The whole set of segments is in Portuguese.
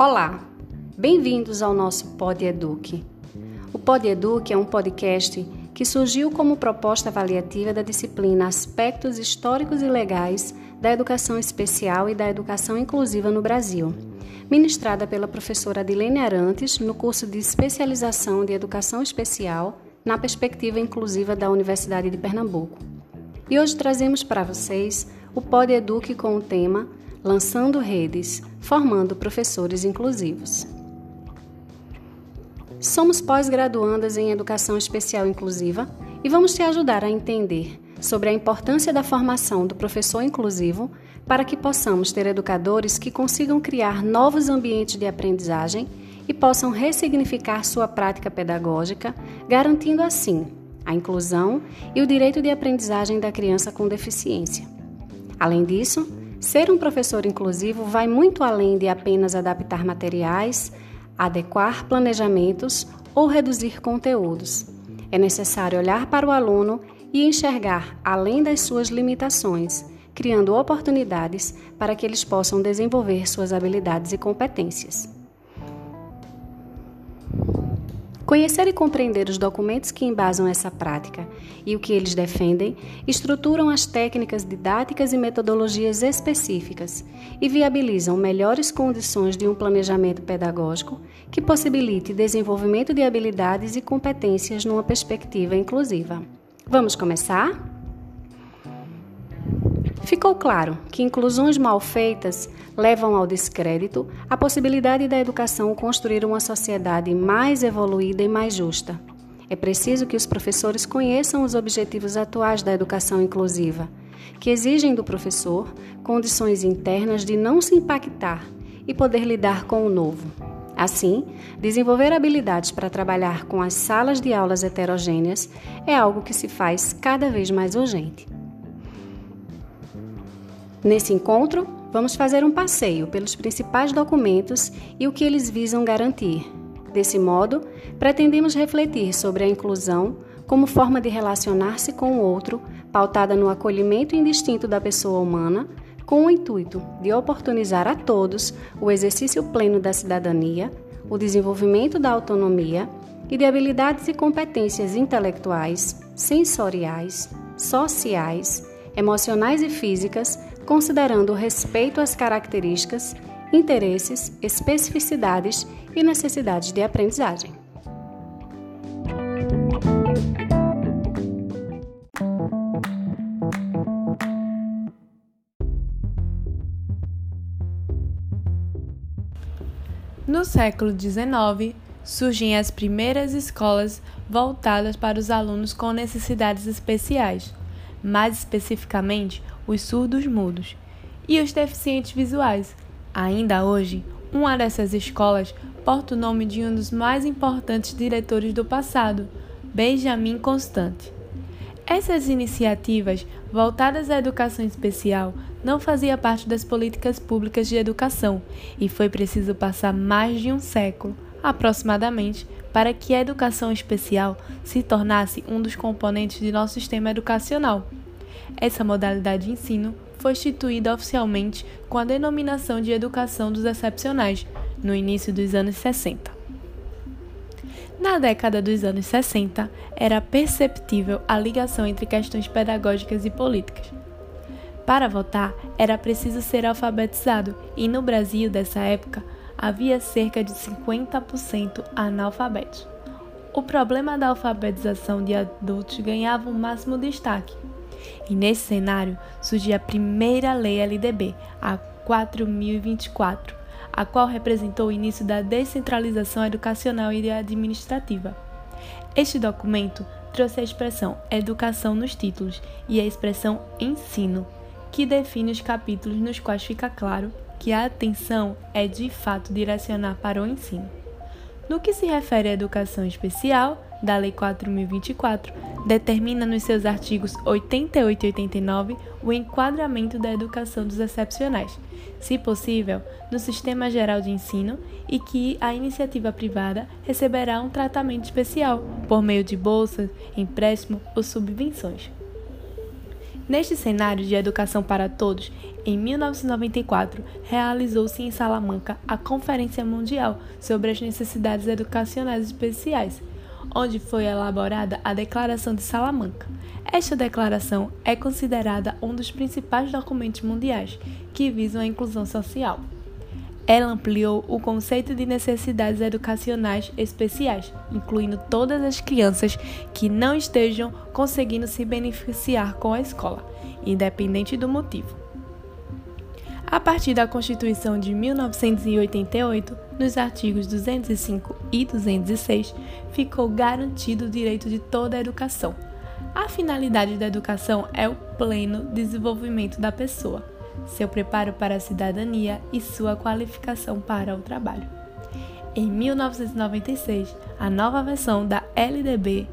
Olá, bem-vindos ao nosso Pod Eduque. O Pod Eduque é um podcast que surgiu como proposta avaliativa da disciplina Aspectos Históricos e Legais da Educação Especial e da Educação Inclusiva no Brasil, ministrada pela professora Adilene Arantes no curso de especialização de Educação Especial na Perspectiva Inclusiva da Universidade de Pernambuco. E hoje trazemos para vocês o Pod Eduque com o tema Lançando Redes, formando professores inclusivos. Somos pós-graduandas em Educação Especial Inclusiva e vamos te ajudar a entender sobre a importância da formação do professor inclusivo para que possamos ter educadores que consigam criar novos ambientes de aprendizagem e possam ressignificar sua prática pedagógica, garantindo assim a inclusão e o direito de aprendizagem da criança com deficiência. Além disso, Ser um professor inclusivo vai muito além de apenas adaptar materiais, adequar planejamentos ou reduzir conteúdos. É necessário olhar para o aluno e enxergar além das suas limitações, criando oportunidades para que eles possam desenvolver suas habilidades e competências. Conhecer e compreender os documentos que embasam essa prática e o que eles defendem estruturam as técnicas didáticas e metodologias específicas e viabilizam melhores condições de um planejamento pedagógico que possibilite desenvolvimento de habilidades e competências numa perspectiva inclusiva. Vamos começar? Ficou claro que inclusões mal feitas levam ao descrédito a possibilidade da educação construir uma sociedade mais evoluída e mais justa. É preciso que os professores conheçam os objetivos atuais da educação inclusiva, que exigem do professor condições internas de não se impactar e poder lidar com o novo. Assim, desenvolver habilidades para trabalhar com as salas de aulas heterogêneas é algo que se faz cada vez mais urgente. Nesse encontro, vamos fazer um passeio pelos principais documentos e o que eles visam garantir. Desse modo, pretendemos refletir sobre a inclusão como forma de relacionar-se com o outro, pautada no acolhimento indistinto da pessoa humana, com o intuito de oportunizar a todos o exercício pleno da cidadania, o desenvolvimento da autonomia e de habilidades e competências intelectuais, sensoriais, sociais, emocionais e físicas considerando o respeito às características, interesses, especificidades e necessidades de aprendizagem. No século XIX, surgem as primeiras escolas voltadas para os alunos com necessidades especiais, mais especificamente os surdos mudos e os deficientes visuais. Ainda hoje, uma dessas escolas porta o nome de um dos mais importantes diretores do passado, Benjamin Constant. Essas iniciativas voltadas à educação especial não faziam parte das políticas públicas de educação e foi preciso passar mais de um século, aproximadamente, para que a educação especial se tornasse um dos componentes de nosso sistema educacional. Essa modalidade de ensino foi instituída oficialmente com a denominação de Educação dos Excepcionais, no início dos anos 60. Na década dos anos 60, era perceptível a ligação entre questões pedagógicas e políticas. Para votar, era preciso ser alfabetizado, e no Brasil dessa época havia cerca de 50% analfabetos. O problema da alfabetização de adultos ganhava o máximo destaque, e nesse cenário surgiu a primeira lei LDB, a 4024, a qual representou o início da descentralização educacional e administrativa. Este documento trouxe a expressão educação nos títulos e a expressão ensino, que define os capítulos nos quais fica claro que a atenção é de fato direcionar para o ensino. No que se refere à educação especial, da Lei 4024, determina nos seus artigos 88 e 89 o enquadramento da educação dos excepcionais, se possível, no Sistema Geral de Ensino e que a iniciativa privada receberá um tratamento especial por meio de bolsas, empréstimo ou subvenções. Neste cenário de educação para todos, em 1994, realizou-se em Salamanca a Conferência Mundial sobre as Necessidades Educacionais Especiais, onde foi elaborada a Declaração de Salamanca. Esta declaração é considerada um dos principais documentos mundiais que visam a inclusão social. Ela ampliou o conceito de necessidades educacionais especiais, incluindo todas as crianças que não estejam conseguindo se beneficiar com a escola, independente do motivo. A partir da Constituição de 1988, nos artigos 205 e 206, ficou garantido o direito de toda a educação. A finalidade da educação é o pleno desenvolvimento da pessoa seu preparo para a cidadania e sua qualificação para o trabalho. Em 1996, a nova versão da LDB,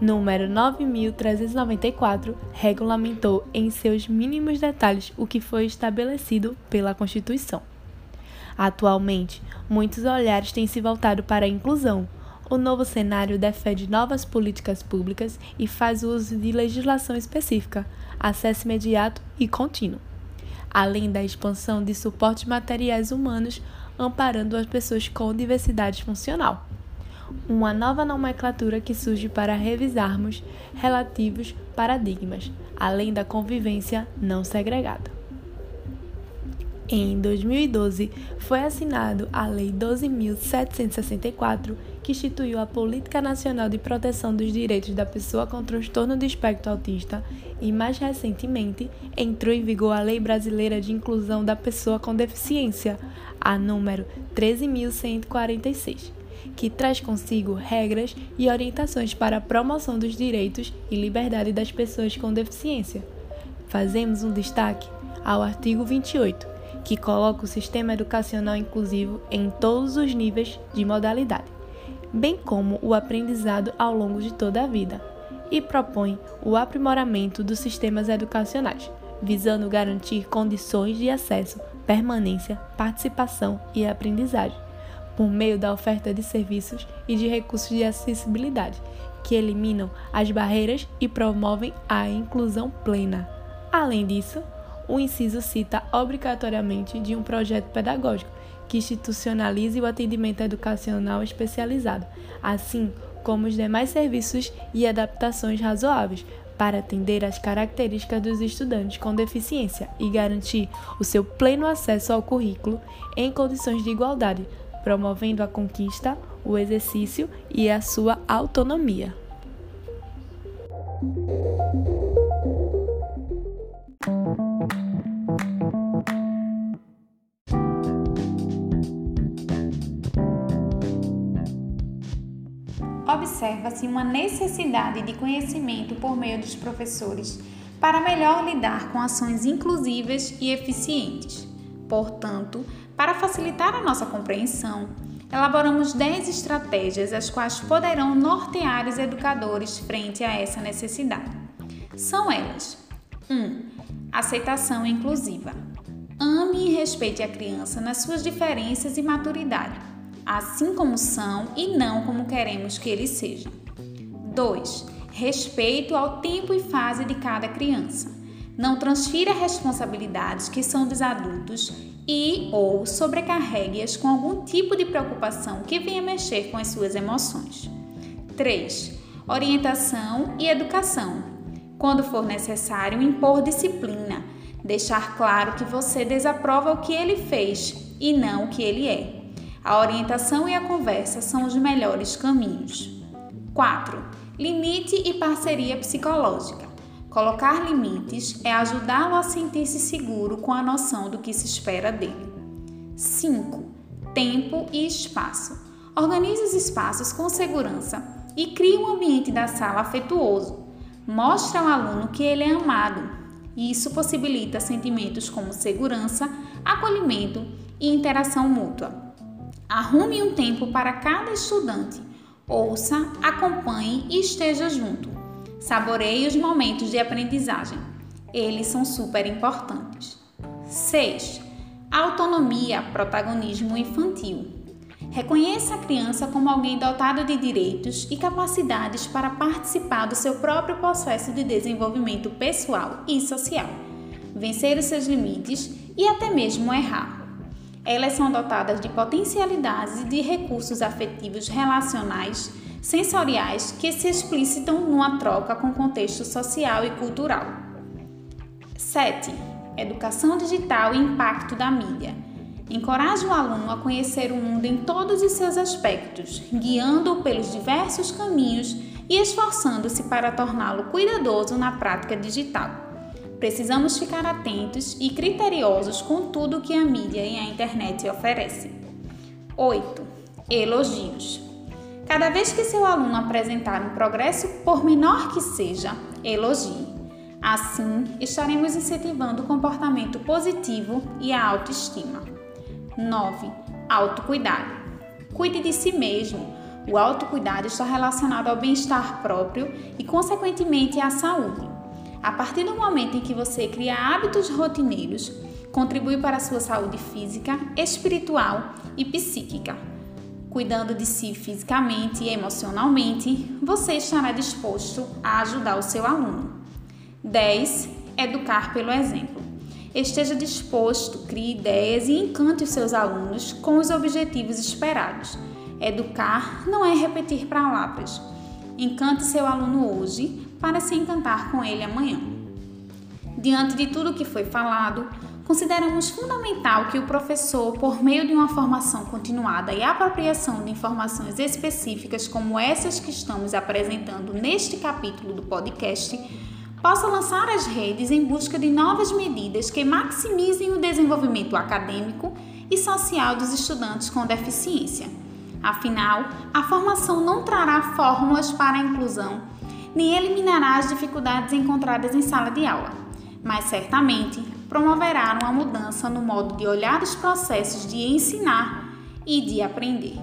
número 9394, regulamentou em seus mínimos detalhes o que foi estabelecido pela Constituição. Atualmente, muitos olhares têm se voltado para a inclusão. O novo cenário defende novas políticas públicas e faz uso de legislação específica, acesso imediato e contínuo além da expansão de suportes materiais humanos amparando as pessoas com diversidade funcional. Uma nova nomenclatura que surge para revisarmos relativos paradigmas, além da convivência não segregada. Em 2012, foi assinado a Lei 12.764, que instituiu a Política Nacional de Proteção dos Direitos da Pessoa com Transtorno de Espectro Autista e, mais recentemente, entrou em vigor a Lei Brasileira de Inclusão da Pessoa com Deficiência, a número 13.146, que traz consigo regras e orientações para a promoção dos direitos e liberdade das pessoas com deficiência. Fazemos um destaque ao artigo 28 que coloca o sistema educacional inclusivo em todos os níveis de modalidade, bem como o aprendizado ao longo de toda a vida, e propõe o aprimoramento dos sistemas educacionais, visando garantir condições de acesso, permanência, participação e aprendizagem, por meio da oferta de serviços e de recursos de acessibilidade, que eliminam as barreiras e promovem a inclusão plena. Além disso, o inciso cita obrigatoriamente de um projeto pedagógico que institucionalize o atendimento educacional especializado, assim como os demais serviços e adaptações razoáveis para atender às características dos estudantes com deficiência e garantir o seu pleno acesso ao currículo em condições de igualdade, promovendo a conquista, o exercício e a sua autonomia. Observa-se uma necessidade de conhecimento por meio dos professores para melhor lidar com ações inclusivas e eficientes. Portanto, para facilitar a nossa compreensão, elaboramos 10 estratégias as quais poderão nortear os educadores frente a essa necessidade. São elas: 1. aceitação inclusiva. Ame e respeite a criança nas suas diferenças e maturidade assim como são e não como queremos que eles sejam. 2. Respeito ao tempo e fase de cada criança. Não transfira responsabilidades que são dos adultos e ou sobrecarregue-as com algum tipo de preocupação que venha mexer com as suas emoções. 3. Orientação e educação. Quando for necessário, impor disciplina, deixar claro que você desaprova o que ele fez e não o que ele é. A orientação e a conversa são os melhores caminhos. 4. Limite e parceria psicológica. Colocar limites é ajudá-lo a sentir-se seguro com a noção do que se espera dele. 5. Tempo e espaço. Organize os espaços com segurança e crie um ambiente da sala afetuoso. Mostre ao aluno que ele é amado. Isso possibilita sentimentos como segurança, acolhimento e interação mútua. Arrume um tempo para cada estudante. Ouça, acompanhe e esteja junto. Saboreie os momentos de aprendizagem. Eles são super importantes. 6. Autonomia, protagonismo infantil. Reconheça a criança como alguém dotado de direitos e capacidades para participar do seu próprio processo de desenvolvimento pessoal e social, vencer os seus limites e até mesmo errar. Elas são dotadas de potencialidades e de recursos afetivos relacionais, sensoriais que se explicitam numa troca com contexto social e cultural. 7. Educação digital e impacto da mídia. Encoraje o aluno a conhecer o mundo em todos os seus aspectos, guiando-o pelos diversos caminhos e esforçando-se para torná-lo cuidadoso na prática digital. Precisamos ficar atentos e criteriosos com tudo que a mídia e a internet oferecem. 8. Elogios. Cada vez que seu aluno apresentar um progresso, por menor que seja, elogie. Assim, estaremos incentivando o comportamento positivo e a autoestima. 9. Autocuidado. Cuide de si mesmo. O autocuidado está relacionado ao bem-estar próprio e, consequentemente, à saúde. A partir do momento em que você cria hábitos rotineiros, contribui para a sua saúde física, espiritual e psíquica. Cuidando de si fisicamente e emocionalmente, você estará disposto a ajudar o seu aluno. 10. Educar pelo exemplo. Esteja disposto, crie ideias e encante os seus alunos com os objetivos esperados. Educar não é repetir palavras. Encante seu aluno hoje para se encantar com ele amanhã. Diante de tudo que foi falado, consideramos fundamental que o professor, por meio de uma formação continuada e apropriação de informações específicas como essas que estamos apresentando neste capítulo do podcast, possa lançar as redes em busca de novas medidas que maximizem o desenvolvimento acadêmico e social dos estudantes com deficiência. Afinal, a formação não trará fórmulas para a inclusão, nem eliminará as dificuldades encontradas em sala de aula, mas certamente promoverá uma mudança no modo de olhar os processos de ensinar e de aprender.